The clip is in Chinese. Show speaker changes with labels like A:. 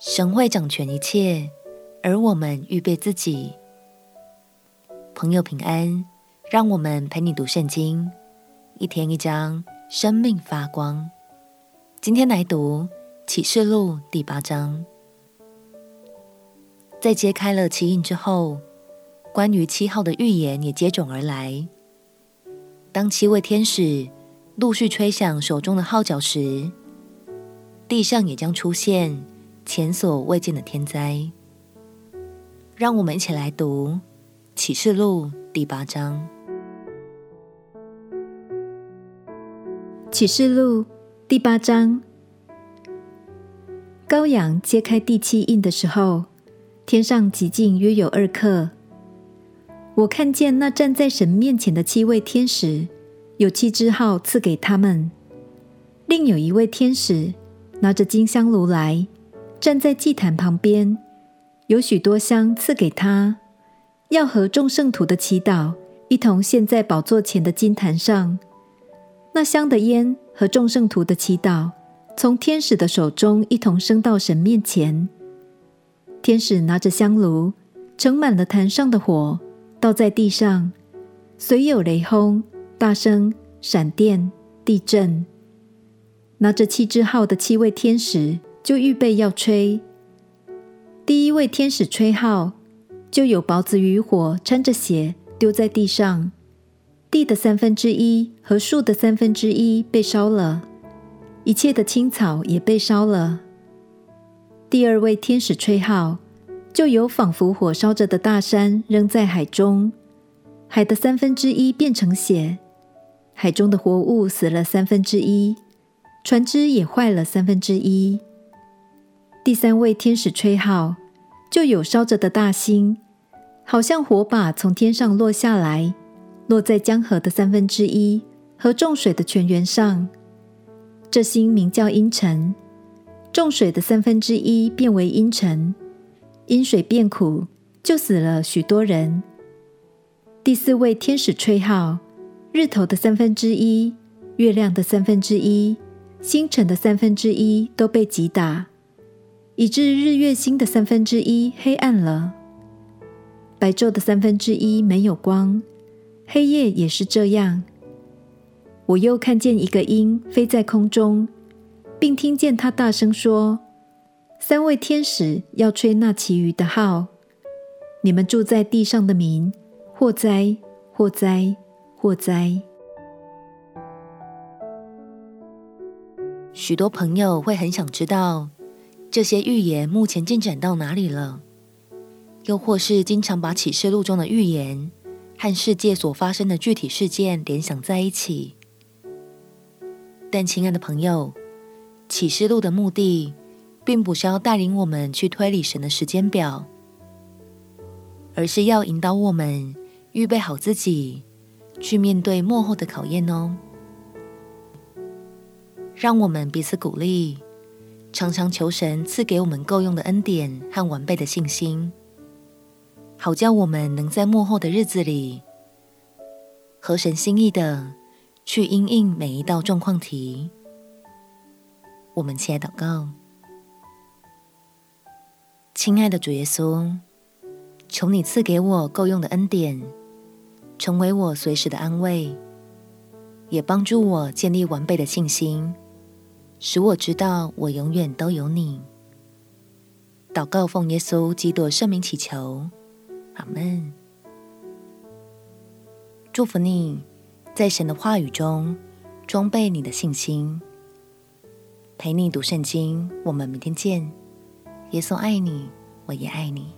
A: 神会掌权一切，而我们预备自己。朋友平安，让我们陪你读圣经，一天一章，生命发光。今天来读启示录第八章。在揭开了七印之后，关于七号的预言也接踵而来。当七位天使陆续吹响手中的号角时，地上也将出现前所未见的天灾。让我们一起来读启示录第八章。
B: 启示录第八章，羔羊揭开第七印的时候，天上寂静约有二刻。我看见那站在神面前的七位天使，有七支号赐给他们，另有一位天使。拿着金香炉来，站在祭坛旁边，有许多香赐给他，要和众圣徒的祈祷一同献在宝座前的金坛上。那香的烟和众圣徒的祈祷，从天使的手中一同升到神面前。天使拿着香炉，盛满了坛上的火，倒在地上，随有雷轰、大声、闪电、地震。拿着七支号的七位天使就预备要吹。第一位天使吹号，就有雹子与火掺着血丢在地上，地的三分之一和树的三分之一被烧了，一切的青草也被烧了。第二位天使吹号，就有仿佛火烧着的大山扔在海中，海的三分之一变成血，海中的活物死了三分之一。船只也坏了三分之一。第三位天使吹号，就有烧着的大星，好像火把从天上落下来，落在江河的三分之一和众水的泉源上。这星名叫阴沉，众水的三分之一变为阴沉，阴水变苦，就死了许多人。第四位天使吹号，日头的三分之一，月亮的三分之一。星辰的三分之一都被击打，以致日月星的三分之一黑暗了。白昼的三分之一没有光，黑夜也是这样。我又看见一个鹰飞在空中，并听见它大声说：“三位天使要吹那其余的号，你们住在地上的民，祸哉！祸哉！祸哉！”
A: 许多朋友会很想知道这些预言目前进展到哪里了，又或是经常把启示录中的预言和世界所发生的具体事件联想在一起。但亲爱的朋友，启示录的目的并不是要带领我们去推理神的时间表，而是要引导我们预备好自己去面对末后的考验哦。让我们彼此鼓励，常常求神赐给我们够用的恩典和完备的信心，好叫我们能在幕后的日子里，合神心意的去因应每一道状况题。我们起来祷告，亲爱的主耶稣，求你赐给我够用的恩典，成为我随时的安慰，也帮助我建立完备的信心。使我知道，我永远都有你。祷告奉耶稣基督圣名祈求，阿门。祝福你，在神的话语中装备你的信心。陪你读圣经，我们明天见。耶稣爱你，我也爱你。